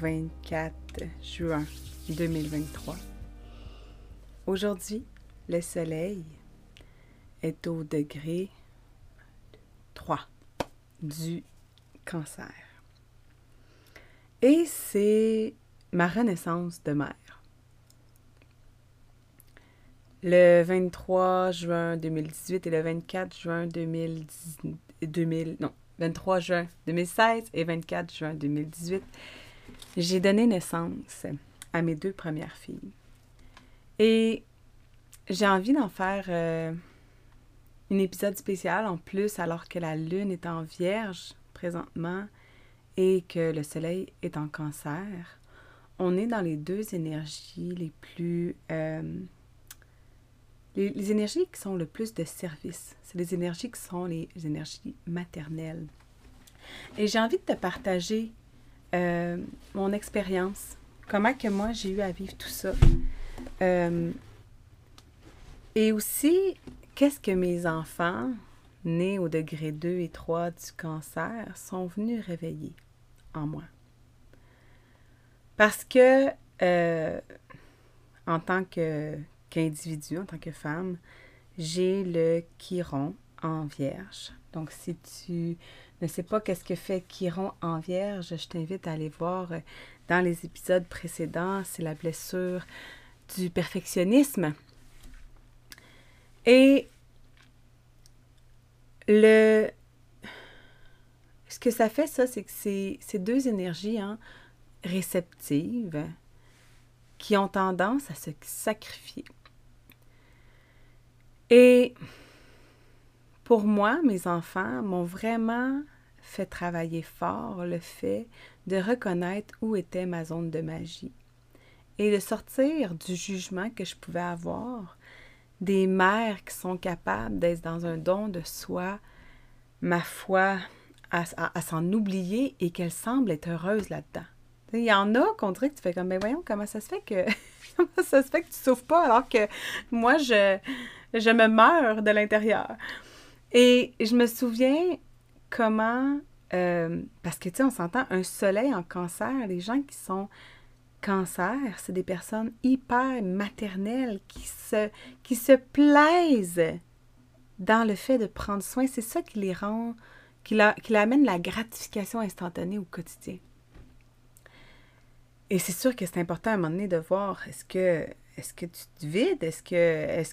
24 juin 2023. Aujourd'hui, le soleil est au degré 3 du cancer. Et c'est ma renaissance de mère. Le 23 juin 2018 et le 24 juin 2010, 2000, non, 23 juin 2016 et 24 juin 2018, j'ai donné naissance à mes deux premières filles. Et j'ai envie d'en faire euh, un épisode spécial en plus alors que la lune est en vierge présentement et que le soleil est en cancer. On est dans les deux énergies les plus... Euh, les, énergies qui sont le plus de service, c'est les énergies qui sont les, énergies maternelles. Et j'ai envie de te partager euh, mon expérience, comment que moi j'ai eu à vivre tout ça. Euh, et aussi, qu'est-ce que mes enfants, nés au degré 2 et 3 du cancer, sont venus réveiller en moi? Parce que, euh, en tant qu'individu, en tant que femme, j'ai le chiron en vierge. Donc, si tu ne sais pas qu'est-ce que fait Chiron en vierge, je t'invite à aller voir euh, dans les épisodes précédents. C'est la blessure du perfectionnisme. Et le... Ce que ça fait, ça, c'est que c'est ces deux énergies hein, réceptives qui ont tendance à se sacrifier. Et pour moi, mes enfants m'ont vraiment fait travailler fort le fait de reconnaître où était ma zone de magie et de sortir du jugement que je pouvais avoir des mères qui sont capables d'être dans un don de soi, ma foi, à, s'en oublier et qu'elles semblent être heureuses là-dedans. Il y en a qu'on dirait que tu fais comme, mais voyons, comment ça se fait que ça se fait que tu souffres pas alors que moi, je, je me meurs de l'intérieur? Et je me souviens comment, euh, parce que tu sais, on s'entend, un soleil en cancer, les gens qui sont cancer, c'est des personnes hyper maternelles qui se, qui se plaisent dans le fait de prendre soin. C'est ça qui les rend, qui, la, amène la gratification instantanée au quotidien. Et c'est sûr que c'est important à un moment donné de voir est-ce que est-ce que tu te vides? Est-ce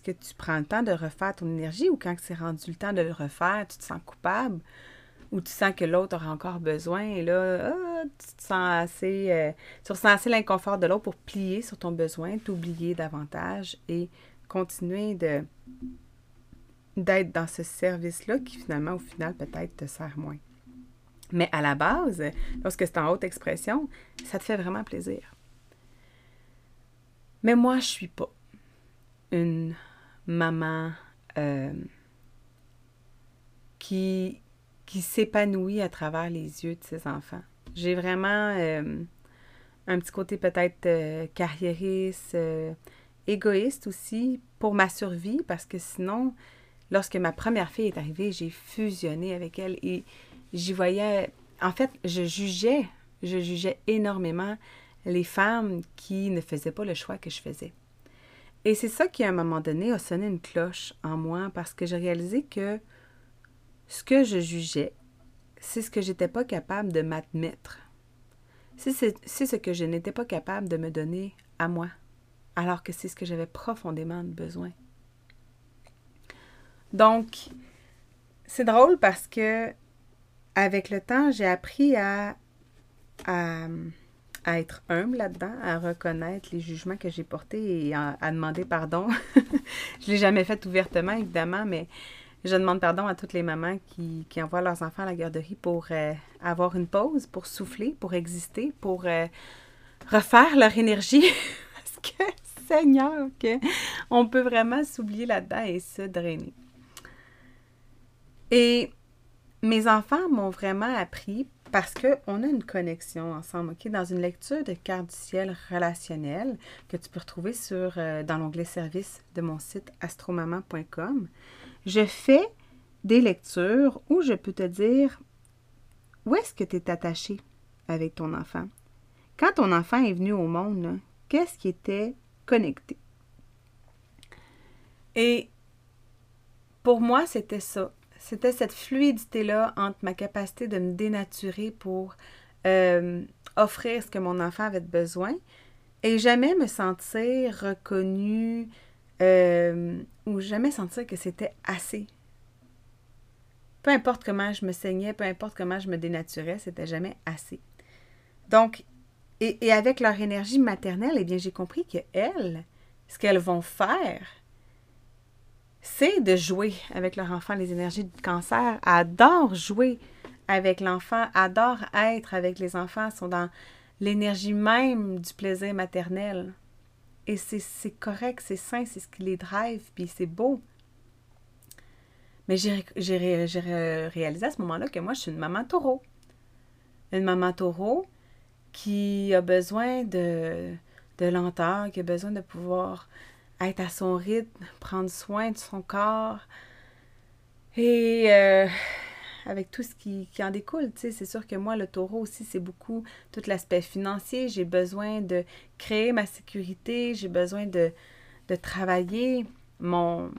que, tu prends le temps de refaire ton énergie? Ou quand c'est rendu le temps de le refaire, tu te sens coupable? Ou tu sens que l'autre aura encore besoin et là, ah, tu te sens assez. Euh, ressens assez l'inconfort de l'autre pour plier sur ton besoin, t'oublier davantage et continuer d'être dans ce service-là qui finalement, au final, peut-être te sert moins. Mais à la base, lorsque c'est en haute expression, ça te fait vraiment plaisir. Mais moi, je suis pas une maman euh, qui, qui s'épanouit à travers les yeux de ses enfants. J'ai vraiment euh, un petit côté peut-être euh, carriériste, égoïste aussi pour ma survie, parce que sinon, lorsque ma première fille est arrivée, j'ai fusionné avec elle et j'y voyais... En fait, je jugeais, je jugeais énormément les femmes qui ne faisaient pas le choix que je faisais. Et c'est ça qui, à un moment donné, a sonné une cloche en moi parce que j'ai réalisé que ce que je jugeais, c'est ce que j'étais pas capable de m'admettre. C'est ce que je n'étais pas capable de me donner à moi, alors que c'est ce que j'avais profondément besoin. Donc, c'est drôle parce que avec le temps, j'ai appris à, à à être humble là-dedans, à reconnaître les jugements que j'ai portés et à, demander pardon. je ne l'ai jamais fait ouvertement, évidemment, mais je demande pardon à toutes les mamans qui, envoient leurs enfants à la garderie pour euh, avoir une pause, pour souffler, pour exister, pour euh, refaire leur énergie. Parce que, Seigneur, on peut vraiment s'oublier là-dedans et se drainer. Et mes enfants m'ont vraiment appris parce qu'on a une connexion ensemble, OK? Dans une lecture de carte du ciel relationnelle que tu peux retrouver sur, euh, dans l'onglet service de mon site astromaman.com, je fais des lectures où je peux te dire où est-ce que tu es attaché avec ton enfant. Quand ton enfant est venu au monde, qu'est-ce qui était connecté? Et pour moi, c'était ça. C'était cette fluidité-là entre ma capacité de me dénaturer pour euh, offrir ce que mon enfant avait besoin et jamais me sentir reconnue euh, ou jamais sentir que c'était assez. Peu importe comment je me saignais, peu importe comment je me dénaturais, c'était jamais assez. Donc, et, avec leur énergie maternelle, eh bien, j'ai compris que elles, ce qu'elles vont faire, c'est de jouer avec leur enfant. Les énergies du cancer adorent jouer avec l'enfant, adorent être avec les enfants, sont dans l'énergie même du plaisir maternel. Et c'est correct, c'est sain, c'est ce qui les drive, puis c'est beau. Mais j'ai réalisé à ce moment-là que moi, je suis une maman taureau. Une maman taureau qui a besoin de, de lenteur, qui a besoin de pouvoir être à son rythme, prendre soin de son corps. Et euh, avec tout ce qui, en découle, tu sais, c'est sûr que moi, le taureau aussi, c'est beaucoup tout l'aspect financier. J'ai besoin de créer ma sécurité, j'ai besoin de, travailler mon,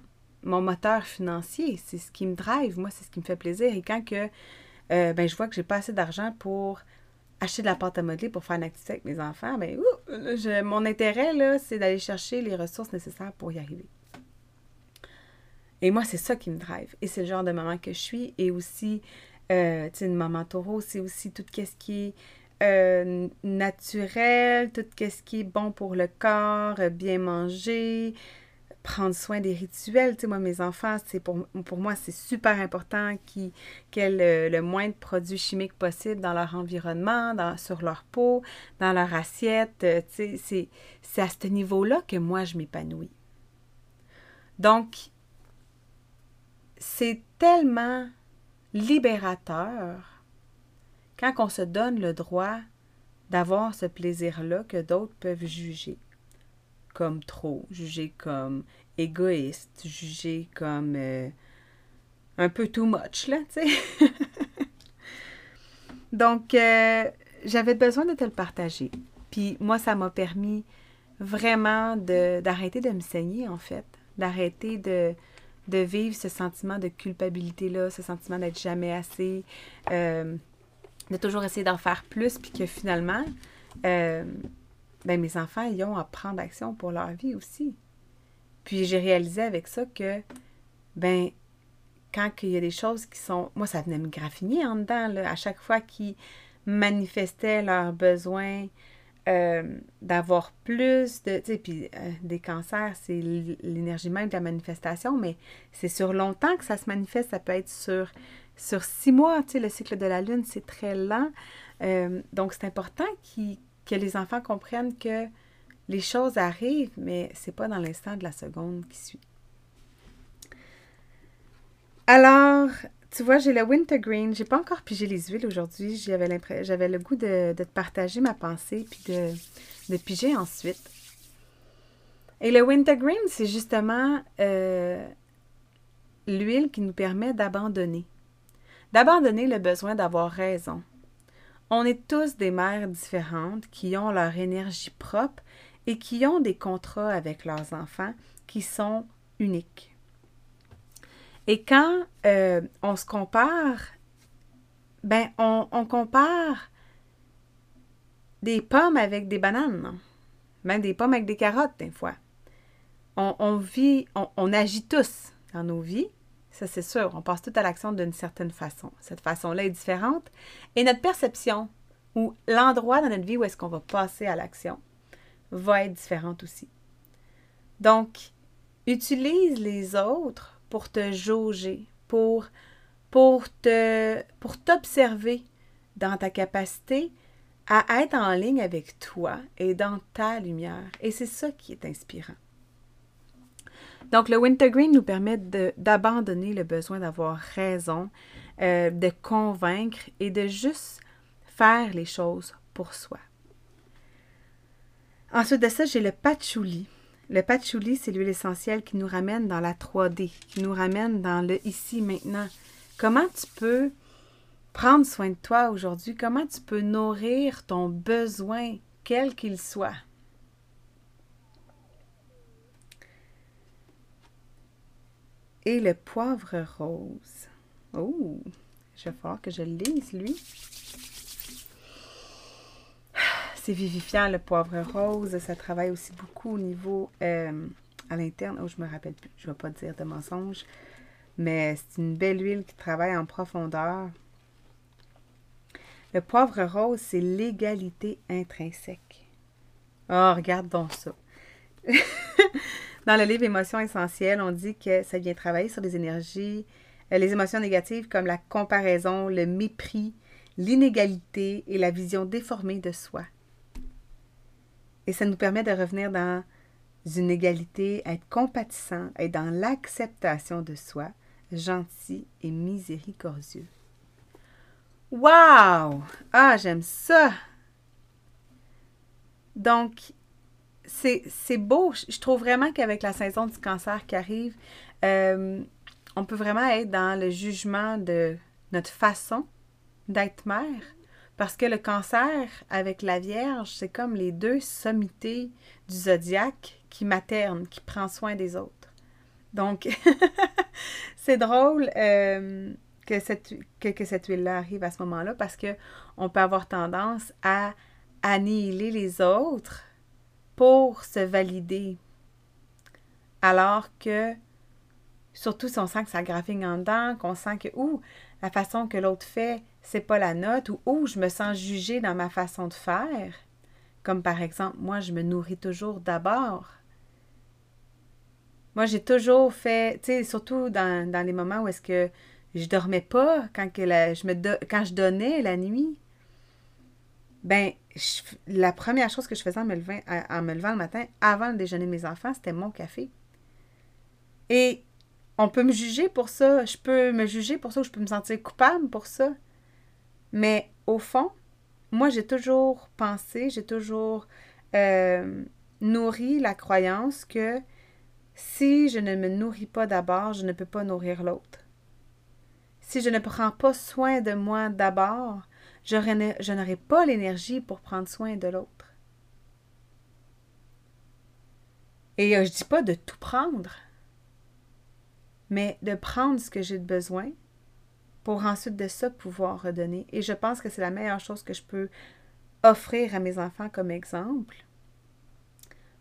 mon moteur financier. C'est ce qui me drive, moi, c'est ce qui me fait plaisir. Et quand que, euh, ben, je vois que j'ai pas assez d'argent pour acheter de la pâte à modeler pour faire une activité avec mes enfants, ben, mon intérêt, là, c'est d'aller chercher les ressources nécessaires pour y arriver. Et moi, c'est ça qui me drive. Et c'est le genre de maman que je suis. Et aussi, euh, tu sais, une maman taureau, c'est aussi tout ce qui est euh, naturel, tout ce qui est bon pour le corps, bien manger, prendre soin des rituels. Tu moi, mes enfants, c'est pour, moi, c'est super important qu'ils aient le, le, moins de produits chimiques possible dans leur environnement, sur leur peau, dans leur assiette. Euh, sais, c'est à ce niveau-là que moi, je m'épanouis. Donc, c'est tellement libérateur quand on se donne le droit d'avoir ce plaisir-là que d'autres peuvent juger comme trop, jugé comme égoïste, jugé comme euh, un peu too much, là, tu sais. Donc, euh, j'avais besoin de te le partager. Puis moi, ça m'a permis vraiment d'arrêter de, me saigner, en fait, d'arrêter de, de vivre ce sentiment de culpabilité-là, ce sentiment d'être jamais assez, euh, de toujours essayer d'en faire plus, puis que finalement, ben, mes enfants, ils ont à prendre action pour leur vie aussi. Puis j'ai réalisé avec ça que, ben, quand il y a des choses qui sont. Moi, ça venait me graffiner en dedans, là, à chaque fois qu'ils manifestaient leur besoin euh, d'avoir plus de. Tu sais, puis euh, des cancers, c'est l'énergie même de la manifestation, mais c'est sur longtemps que ça se manifeste. Ça peut être sur, sur six mois. Tu sais, le cycle de la Lune, c'est très lent. Euh, donc, c'est important qu'ils que les enfants comprennent que les choses arrivent, mais c'est pas dans l'instant de la seconde qui suit. Alors, tu vois, j'ai le wintergreen. J'ai pas encore pigé les huiles aujourd'hui. J'avais, le goût de, te partager ma pensée puis de, de piger ensuite. Et le wintergreen, c'est justement euh, l'huile qui nous permet d'abandonner. D'abandonner le besoin d'avoir raison, on est tous des mères différentes qui ont leur énergie propre et qui ont des contrats avec leurs enfants qui sont uniques. Et quand euh, on se compare, ben on, compare des pommes avec des bananes, même des pommes avec des carottes des fois. On, vit, on agit tous dans nos vies ça, c'est sûr. On passe tout à l'action d'une certaine façon. Cette façon-là est différente. Et notre perception ou l'endroit dans notre vie où est-ce qu'on va passer à l'action va être différente aussi. Donc, utilise les autres pour te jauger, pour, pour, te, pour t'observer dans ta capacité à être en ligne avec toi et dans ta lumière. Et c'est ça qui est inspirant. Donc, le wintergreen nous permet d'abandonner le besoin d'avoir raison, euh, de convaincre et de juste faire les choses pour soi. Ensuite de ça, j'ai le patchouli. Le patchouli, c'est l'huile essentielle qui nous ramène dans la 3D, qui nous ramène dans le ici, maintenant. Comment tu peux prendre soin de toi aujourd'hui? Comment tu peux nourrir ton besoin, quel qu'il soit? Et le poivre rose. Oh, je vais falloir que je le lise, lui. C'est vivifiant, le poivre rose. Ça travaille aussi beaucoup au niveau euh, à l'interne. Oh, je me rappelle plus. Je ne vais pas dire de mensonge. Mais c'est une belle huile qui travaille en profondeur. Le poivre rose, c'est l'égalité intrinsèque. Oh, regarde donc ça. Dans le livre Émotions essentielles, on dit que ça vient travailler sur les énergies, euh, les émotions négatives comme la comparaison, le mépris, l'inégalité et la vision déformée de soi. Et ça nous permet de revenir dans une égalité, être compatissant, être dans l'acceptation de soi, gentil et miséricordieux. Wow! Ah, j'aime ça! Donc, c'est beau. Je trouve vraiment qu'avec la saison du cancer qui arrive, euh, on peut vraiment être dans le jugement de notre façon d'être mère. Parce que le cancer avec la Vierge, c'est comme les deux sommités du zodiaque qui maternent, qui prend soin des autres. Donc, c'est drôle. Euh, que cette, que, cette huile-là arrive à ce moment-là parce qu'on peut avoir tendance à annihiler les autres pour se valider. Alors que, surtout si on sent que ça graphique en dedans, qu'on sent que, ouh, la façon que l'autre fait, c'est pas la note, ou ouh, je me sens jugée dans ma façon de faire. Comme par exemple, moi, je me nourris toujours d'abord. Moi, j'ai toujours fait, tu sais, surtout dans, les moments où est-ce que je dormais pas quand, que je me quand je donnais la nuit. Ben, la première chose que je faisais en me, levant, en me levant le matin, avant le déjeuner de mes enfants, c'était mon café. Et on peut me juger pour ça, je peux me juger pour ça, ou je peux me sentir coupable pour ça. Mais au fond, moi, j'ai toujours pensé, j'ai toujours euh, nourri la croyance que si je ne me nourris pas d'abord, je ne peux pas nourrir l'autre. Si je ne prends pas soin de moi d'abord, je n'aurai pas l'énergie pour prendre soin de l'autre. Et euh, je ne dis pas de tout prendre, mais de prendre ce que j'ai besoin pour ensuite de ça pouvoir redonner. Et je pense que c'est la meilleure chose que je peux offrir à mes enfants comme exemple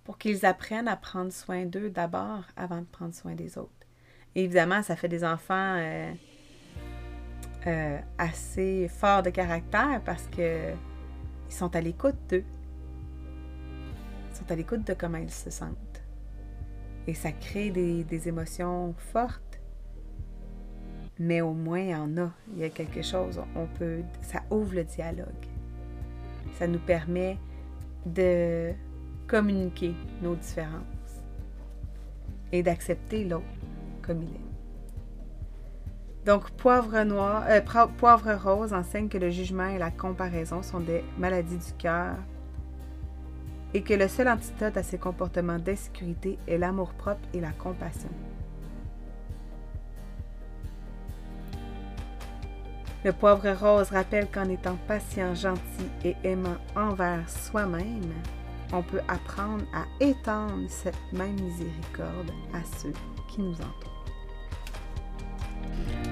pour qu'ils apprennent à prendre soin d'eux d'abord avant de prendre soin des autres. évidemment, ça fait des enfants euh, euh, assez forts de caractère parce que ils sont à l'écoute d'eux. Ils sont à l'écoute de comment ils se sentent. Et ça crée des, émotions fortes. Mais au moins, il y en a. Il y a quelque chose. On peut. Ça ouvre le dialogue. Ça nous permet de communiquer nos différences et d'accepter l'autre comme il est. Donc, poivre noir, euh, poivre rose enseigne que le jugement et la comparaison sont des maladies du cœur et que le seul antidote à ces comportements d'insécurité est l'amour-propre et la compassion. Le poivre rose rappelle qu'en étant patient, gentil et aimant envers soi-même, on peut apprendre à étendre cette même miséricorde à ceux qui nous entourent.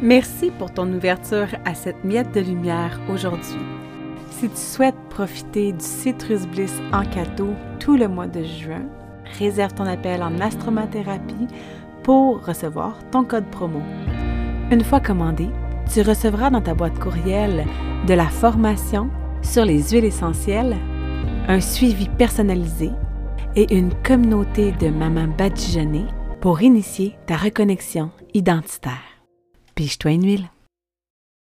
Merci pour ton ouverture à cette miette de lumière aujourd'hui. Si tu souhaites profiter du Citrus Bliss en cadeau tout le mois de juin, réserve ton appel en astromathérapie pour recevoir ton code promo. Une fois commandé, tu recevras dans ta boîte courriel de la formation sur les huiles essentielles, un suivi personnalisé et une communauté de mamans badigeonnées pour initier ta reconnexion identitaire. Piche-toi une huile.